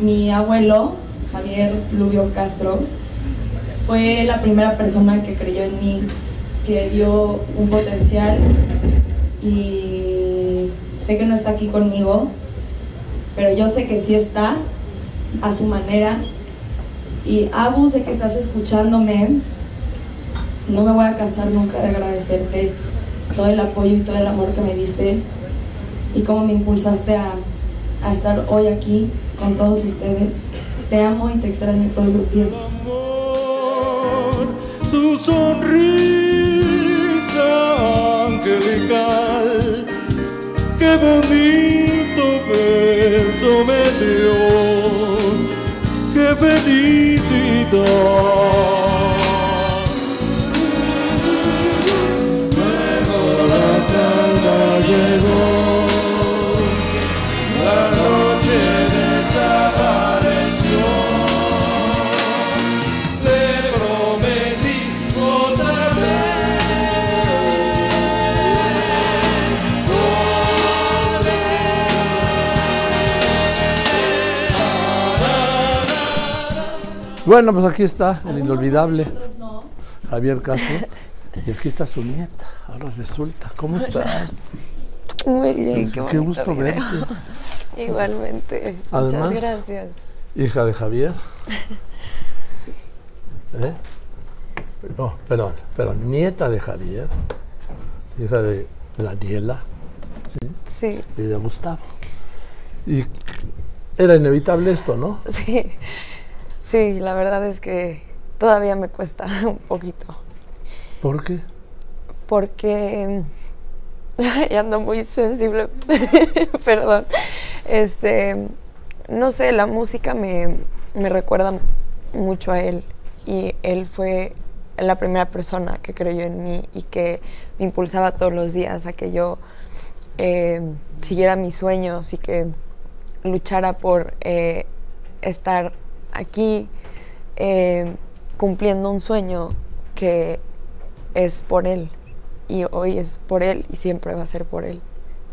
mi abuelo, Javier Lubio Castro, fue la primera persona que creyó en mí, que vio un potencial y sé que no está aquí conmigo, pero yo sé que sí está a su manera. Y Abu, sé que estás escuchándome, no me voy a cansar nunca de agradecerte todo el apoyo y todo el amor que me diste y cómo me impulsaste a, a estar hoy aquí con todos ustedes. Te amo y te extraño todos los días. su sonrisa angelical, qué bonito beso me dio, qué felicidad. Bueno, pues aquí está el inolvidable no. Javier Castro. Y aquí está su nieta. Ahora resulta. ¿Cómo estás? Muy bien, Qué, bonito gusto video. verte. Igualmente. Además- Muchas gracias. Hija de Javier. ¿Eh? No, perdón, perdón. Nieta de Javier. Hija de Daniela. ¿sí? Sí, Y de Gustavo. Y era inevitable esto, ¿no? sí. Sí, la verdad es que todavía me cuesta un poquito. ¿Por qué? Porque ya ando muy sensible. Perdón. Este, no sé, la música me, me recuerda mucho a él. Y él fue la primera persona que creyó en mí y que me impulsaba todos los días a que yo eh, siguiera mis sueños y que luchara por eh, estar aquí eh, cumpliendo un sueño que es por él y hoy es por él y siempre va a ser por él.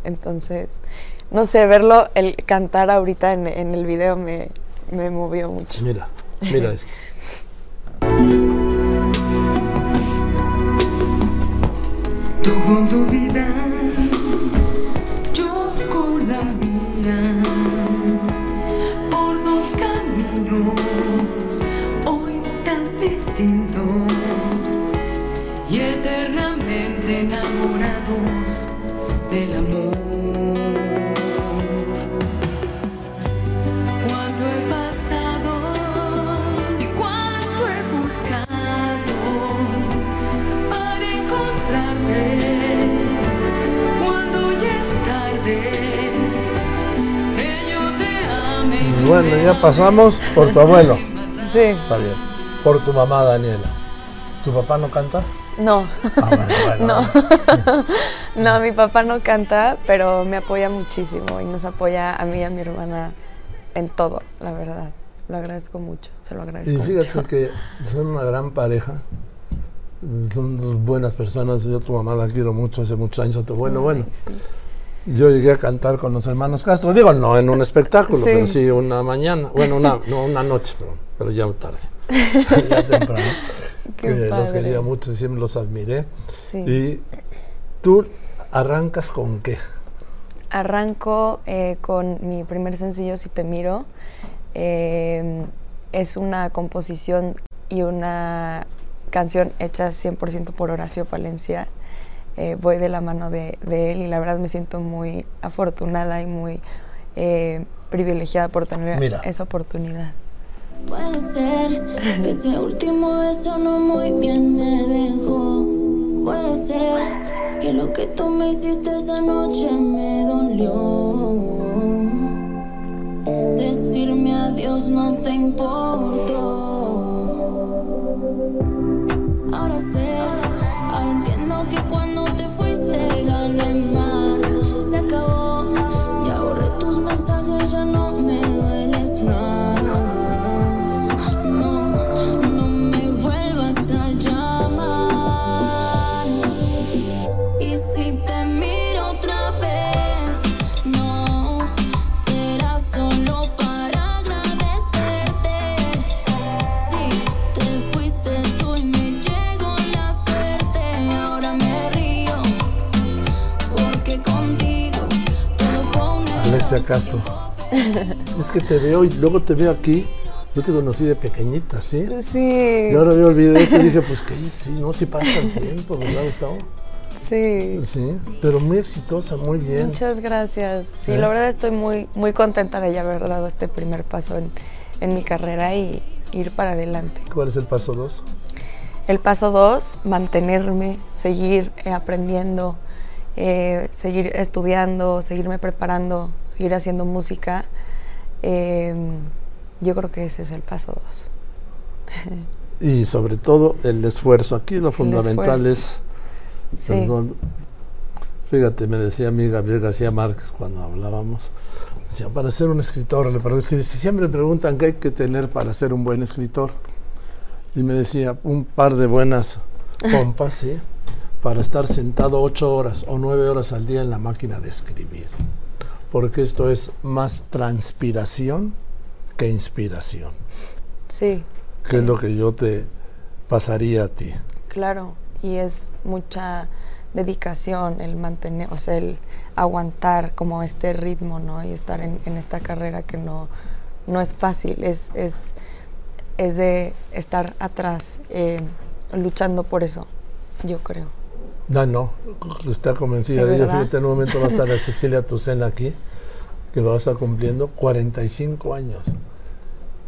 Entonces, no sé, verlo, el cantar ahorita en, en el video me, me movió mucho. Mira, mira esto. Tú con tu vida, Bueno, ya pasamos por tu abuelo, Sí, Javier. Por tu mamá, Daniela. ¿Tu papá no canta? no, Ah, bueno, bueno. no. no, mi papá no canta, pero me apoya muchísimo y nos apoya a mí y a mi hermana en todo, la verdad. Lo agradezco mucho, se lo agradezco Y fíjate mucho. que son una gran pareja. Son dos buenas personas. Yo a tu mamá la quiero mucho, hace muchos años. a tu abuelo, bueno. Yo llegué a cantar con los hermanos Castro. Digo, no en un espectáculo, Sí. pero sí una mañana. Bueno, una, no, una noche, pero, pero ya tarde. ya temprano. Qué que los quería mucho y siempre los admiré. Sí. Y tú arrancas con qué? Arranco eh, con mi primer sencillo, Si te miro. Eh, es una composición y una canción hecha 100% por Horacio Palencia. Eh, voy de la mano de, de él y la verdad me siento muy afortunada y muy eh, privilegiada por tener Mira. esa oportunidad. Puede ser que ese último beso no muy bien me dejó. Puede ser que lo que tú me hiciste esa noche me dolió. Decirme adiós no te importó. Castro. es que te veo y luego te veo aquí. Yo te conocí de pequeñita, ¿sí? Sí. Y ahora veo el video y te dije, pues que sí, no, sí pasa el tiempo, ¿verdad, Gustavo? Sí. Sí, pero muy exitosa, muy bien. Muchas gracias. Sí, ¿Eh? la verdad estoy muy, muy contenta de ya haber dado este primer paso en, en mi carrera y ir para adelante. ¿Cuál es el paso dos? El paso dos, mantenerme, seguir eh, aprendiendo, eh, seguir estudiando, seguirme preparando, seguir haciendo música. Eh, yo creo que ese es el paso dos. Y sobre todo el esfuerzo. Aquí lo fundamental es, Sí. perdón, fíjate, me decía a mí Gabriel García Márquez cuando hablábamos, decía, para ser un escritor, si, si siempre preguntan qué hay que tener para ser un buen escritor, y me decía, un par de buenas pompas, ¿sí? Para estar sentado ocho horas o nueve horas al día en la máquina de escribir. Porque esto es más transpiración que inspiración, Sí, que es lo que yo te pasaría a ti. claro. Y es mucha dedicación el mantener, o sea, el aguantar como este ritmo, ¿no? Y estar en, en esta carrera que no, no es fácil, es, es, es de estar atrás, eh, luchando por eso, yo creo. No, no, está convencida Sí, de ello. Fíjate, en un momento va a estar Cecilia Tucena aquí, que va a estar cumpliendo 45 años.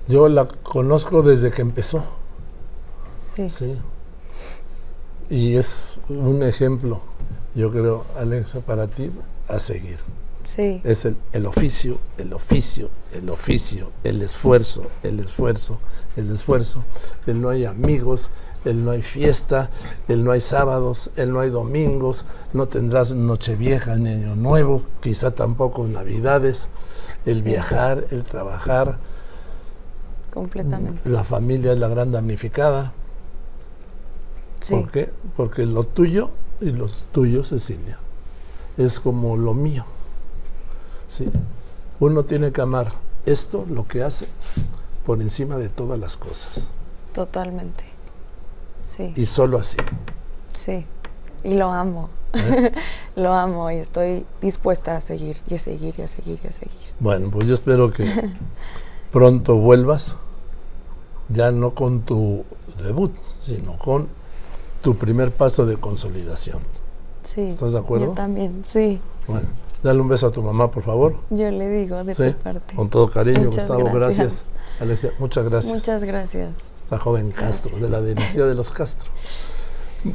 Yo la conozco desde que empezó, Sí, sí. Y es un ejemplo, yo creo, Alexa, para ti a seguir. sí, Es el, el oficio, el oficio, el oficio, el esfuerzo, el esfuerzo, el esfuerzo. El no hay amigos, el no hay fiesta, el no hay sábados, el no hay domingos, no tendrás nochevieja ni año nuevo, quizá tampoco navidades, el Sí. viajar, el trabajar, completamente. la familia es la gran damnificada. Sí, ¿Por qué? Porque lo tuyo y lo tuyo, Cecilia, es como lo mío. ¿sí? Uno tiene que amar esto, lo que hace, por encima de todas las cosas. totalmente. Sí, Y solo así. sí. Y lo amo. ¿eh? lo amo y estoy dispuesta a seguir y a seguir y a seguir y a seguir. Bueno, pues yo espero que pronto vuelvas, ya no con tu debut, sino con tu primer paso de consolidación. Sí. ¿Estás de acuerdo? Yo también, sí. Bueno, dale un beso a tu mamá, por favor. Yo le digo de Sí, tu parte. con todo cariño, Muchas Gustavo, gracias. gracias. Alexia, muchas gracias. Muchas gracias. Esta joven Castro, de la dinastía de los Castro.